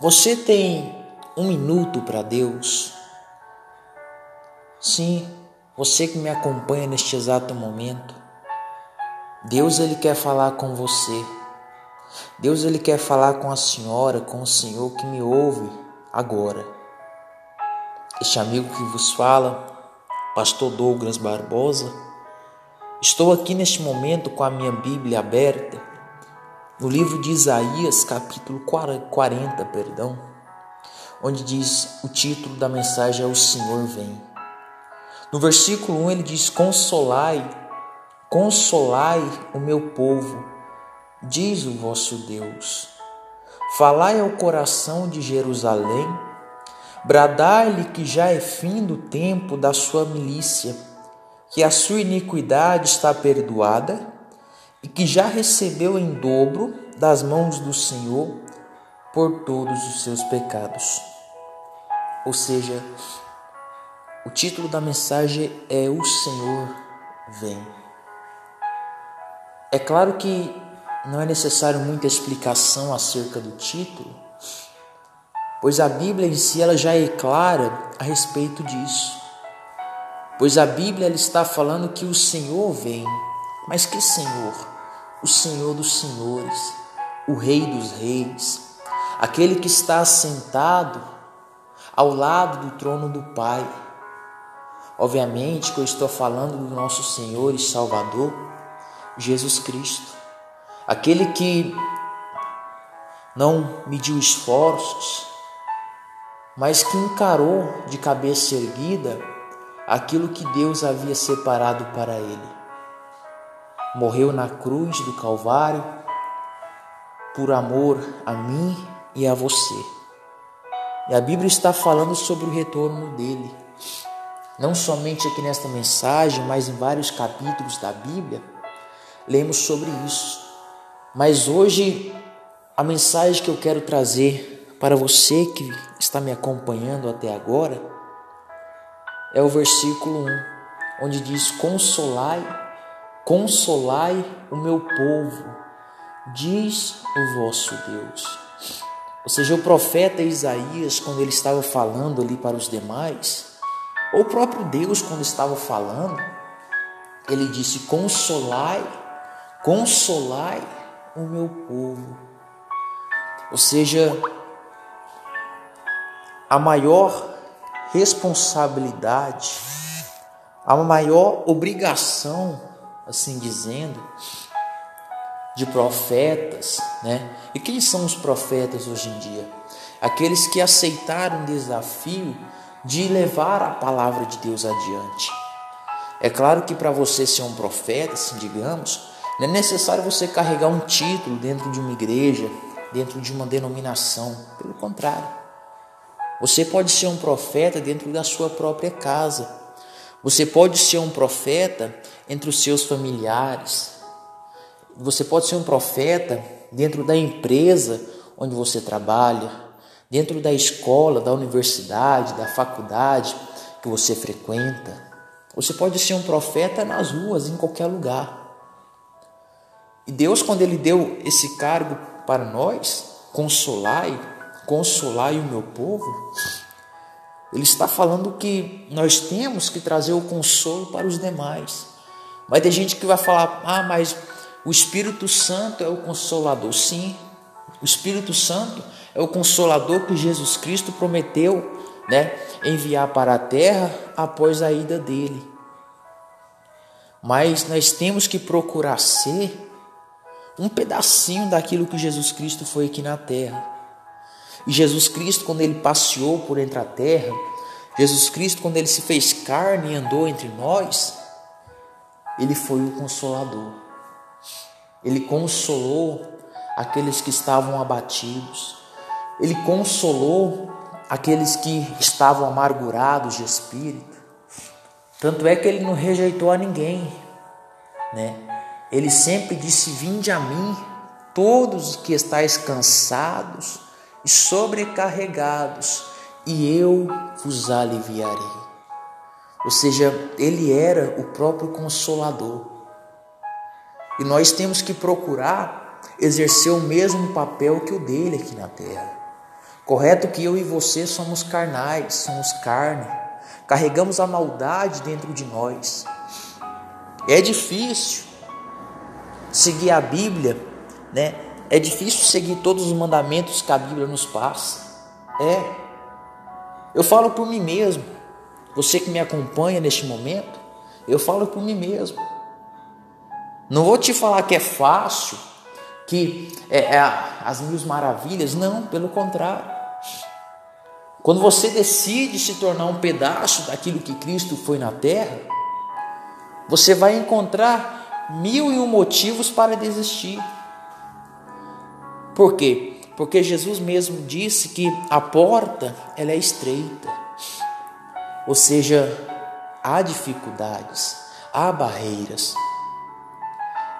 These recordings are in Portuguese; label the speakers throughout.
Speaker 1: Você tem um minuto para Deus? Sim, você que me acompanha neste exato momento. Deus ele quer falar com você. Deus ele quer falar com a senhora, com o senhor que me ouve agora. Este amigo que vos fala, pastor Douglas Barbosa, estou aqui neste momento com a minha Bíblia aberta no livro de Isaías, capítulo 40, perdão, onde diz o título da mensagem é O Senhor vem. No versículo 1 ele diz: Consolai, consolai o meu povo, diz o vosso Deus. Falai ao coração de Jerusalém, bradai-lhe que já é fim do tempo da sua milícia, que a sua iniquidade está perdoada e que já recebeu em dobro das mãos do Senhor por todos os seus pecados. Ou seja, o título da mensagem é O Senhor Vem. É claro que não é necessário muita explicação acerca do título, pois a Bíblia em si ela já é clara a respeito disso. Pois a Bíblia ela está falando que o Senhor vem. Mas que Senhor? O Senhor dos Senhores, o Rei dos Reis, aquele que está assentado ao lado do trono do Pai. Obviamente que eu estou falando do nosso Senhor e Salvador, Jesus Cristo, aquele que não mediu esforços, mas que encarou de cabeça erguida aquilo que Deus havia separado para ele morreu na cruz do Calvário por amor a mim e a você. E a Bíblia está falando sobre o retorno dele. Não somente aqui nesta mensagem, mas em vários capítulos da Bíblia, lemos sobre isso. Mas hoje, a mensagem que eu quero trazer para você que está me acompanhando até agora é o versículo 1, onde diz: Consolai Consolai o meu povo, diz o vosso Deus. Ou seja, o profeta Isaías, quando ele estava falando ali para os demais, ou o próprio Deus, quando estava falando, ele disse: Consolai, consolai o meu povo. Ou seja, a maior responsabilidade, a maior obrigação assim dizendo, de profetas, né? E quem são os profetas hoje em dia? Aqueles que aceitaram o desafio de levar a palavra de Deus adiante. É claro que para você ser um profeta, assim digamos, não é necessário você carregar um título dentro de uma igreja, dentro de uma denominação. Pelo contrário, você pode ser um profeta dentro da sua própria casa. Você pode ser um profeta entre os seus familiares. Você pode ser um profeta dentro da empresa onde você trabalha, dentro da escola, da universidade, da faculdade que você frequenta. Você pode ser um profeta nas ruas, em qualquer lugar. E Deus, quando Ele deu esse cargo para nós, consolai, consolai o meu povo, ele está falando que nós temos que trazer o consolo para os demais. Vai ter gente que vai falar: ah, mas o Espírito Santo é o consolador. Sim, o Espírito Santo é o consolador que Jesus Cristo prometeu né, enviar para a terra após a ida dele. Mas nós temos que procurar ser um pedacinho daquilo que Jesus Cristo foi aqui na terra. E Jesus Cristo, quando ele passeou por entre a terra, Jesus Cristo, quando ele se fez carne e andou entre nós, ele foi o consolador. Ele consolou aqueles que estavam abatidos. Ele consolou aqueles que estavam amargurados de espírito. Tanto é que ele não rejeitou a ninguém, né? Ele sempre disse: Vinde a mim, todos os que estáis cansados e sobrecarregados, e eu vos aliviarei. Ou seja, ele era o próprio consolador. E nós temos que procurar exercer o mesmo papel que o dele aqui na terra. Correto que eu e você somos carnais, somos carne, carregamos a maldade dentro de nós. É difícil seguir a Bíblia, né? É difícil seguir todos os mandamentos que a Bíblia nos passa. É. Eu falo por mim mesmo. Você que me acompanha neste momento, eu falo por mim mesmo. Não vou te falar que é fácil, que é, é as mil maravilhas, não, pelo contrário. Quando você decide se tornar um pedaço daquilo que Cristo foi na terra, você vai encontrar mil e um motivos para desistir. Por quê? Porque Jesus mesmo disse que a porta ela é estreita. Ou seja, há dificuldades, há barreiras.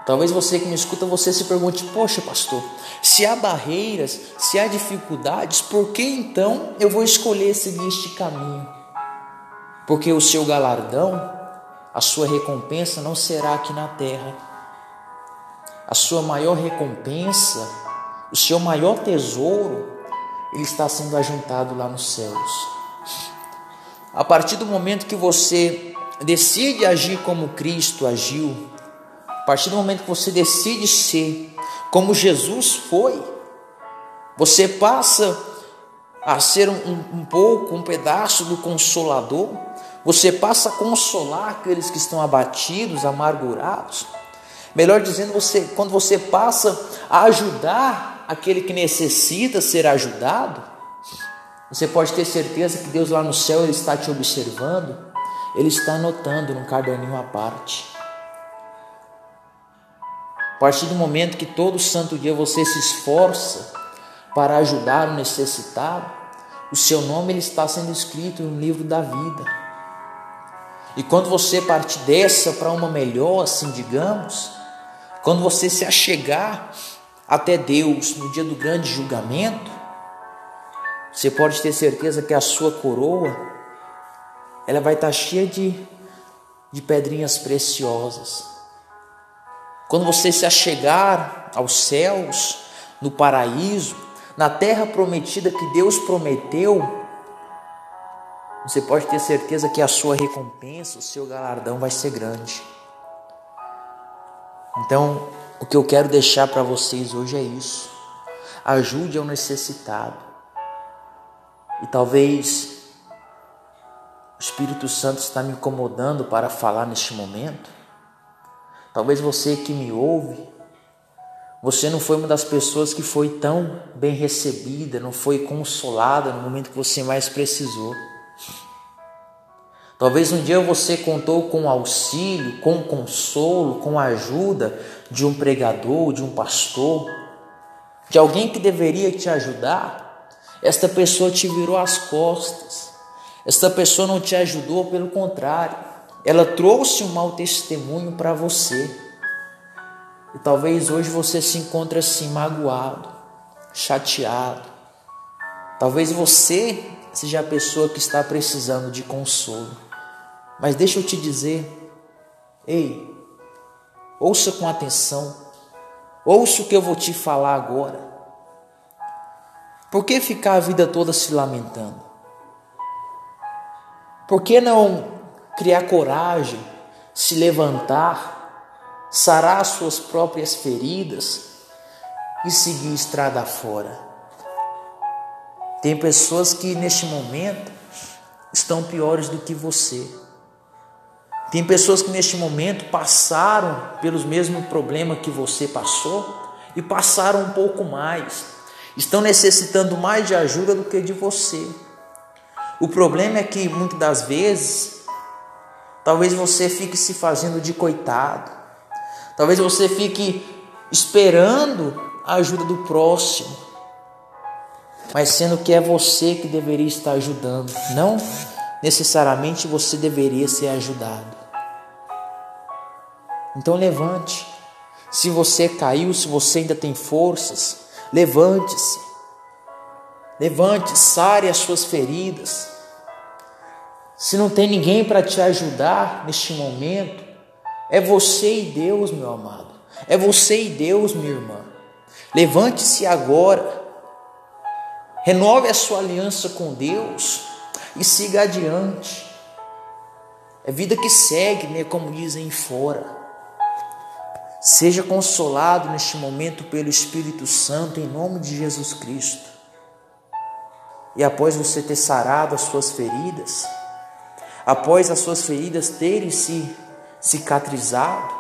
Speaker 1: Talvez você que me escuta, você se pergunte: "Poxa, pastor, se há barreiras, se há dificuldades, por que então eu vou escolher seguir este caminho?" Porque o seu galardão, a sua recompensa não será aqui na terra. A sua maior recompensa, o seu maior tesouro, ele está sendo ajuntado lá nos céus. A partir do momento que você decide agir como Cristo agiu, a partir do momento que você decide ser como Jesus foi, você passa a ser um, um, pouco, um pedaço do Consolador, você passa a consolar aqueles que estão abatidos, amargurados. Melhor dizendo, você, quando você passa a ajudar aquele que necessita ser ajudado, você pode ter certeza que Deus lá no céu ele está te observando, ele está anotando num caderninho à parte. A partir do momento que todo santo dia você se esforça para ajudar o necessitado, o seu nome ele está sendo escrito no livro da vida. E quando você parte dessa para uma melhor, assim digamos, quando você se achegar até Deus no dia do grande julgamento, você pode ter certeza que a sua coroa ela vai estar cheia de, de pedrinhas preciosas. Quando você se achegar aos céus, no paraíso, na terra prometida que Deus prometeu, você pode ter certeza que a sua recompensa, o seu galardão vai ser grande. Então, o que eu quero deixar para vocês hoje é isso. Ajude ao necessitado. E talvez o Espírito Santo está me incomodando para falar neste momento. Talvez você que me ouve, você não foi uma das pessoas que foi tão bem recebida, não foi consolada no momento que você mais precisou. Talvez um dia você contou com auxílio, com consolo, com ajuda de um pregador, de um pastor, de alguém que deveria te ajudar. Esta pessoa te virou as costas. Esta pessoa não te ajudou, pelo contrário ela trouxe um mau testemunho para você. E talvez hoje você se encontre assim magoado, chateado. Talvez você seja a pessoa que está precisando de consolo. Mas deixa eu te dizer, ei, ouça com atenção. Ouça o que eu vou te falar agora. Por que ficar a vida toda se lamentando? Por que não criar coragem, se levantar, sarar suas próprias feridas e seguir estrada fora. Tem pessoas que neste momento estão piores do que você. Tem pessoas que neste momento passaram pelos mesmos problemas que você passou e passaram um pouco mais. Estão necessitando mais de ajuda do que de você. O problema é que muitas das vezes Talvez você fique se fazendo de coitado. Talvez você fique esperando a ajuda do próximo. Mas sendo que é você que deveria estar ajudando, não necessariamente você deveria ser ajudado. Então levante. Se você caiu, se você ainda tem forças, levante-se. Levante, sare as suas feridas. Se não tem ninguém para te ajudar neste momento, é você e Deus, meu amado. É você e Deus, minha irmã. Levante-se agora. Renove a sua aliança com Deus e siga adiante. É vida que segue, né, como dizem fora. Seja consolado neste momento pelo Espírito Santo em nome de Jesus Cristo. E após você ter sarado as suas feridas, após as suas feridas terem se cicatrizado,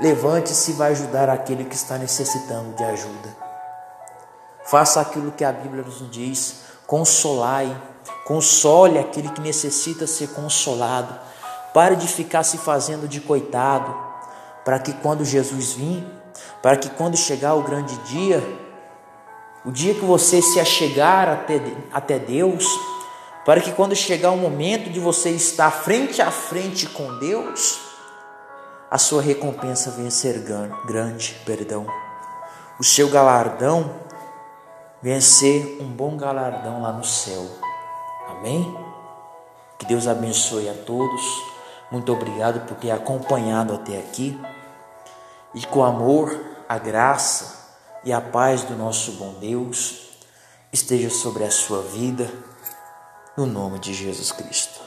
Speaker 1: levante-se e vai ajudar aquele que está necessitando de ajuda. Faça aquilo que a Bíblia nos diz: consolai, console aquele que necessita ser consolado. Pare de ficar se fazendo de coitado para que quando Jesus vir, para que quando chegar o grande dia, o dia que você se achegar até, até Deus, para que quando chegar o momento de você estar frente a frente com Deus, a sua recompensa venha ser grande, perdão. O seu galardão venha ser um bom galardão lá no céu. Amém? Que Deus abençoe a todos. Muito obrigado por ter acompanhado até aqui e com o amor, a graça e a paz do nosso bom Deus esteja sobre a sua vida, no nome de Jesus Cristo.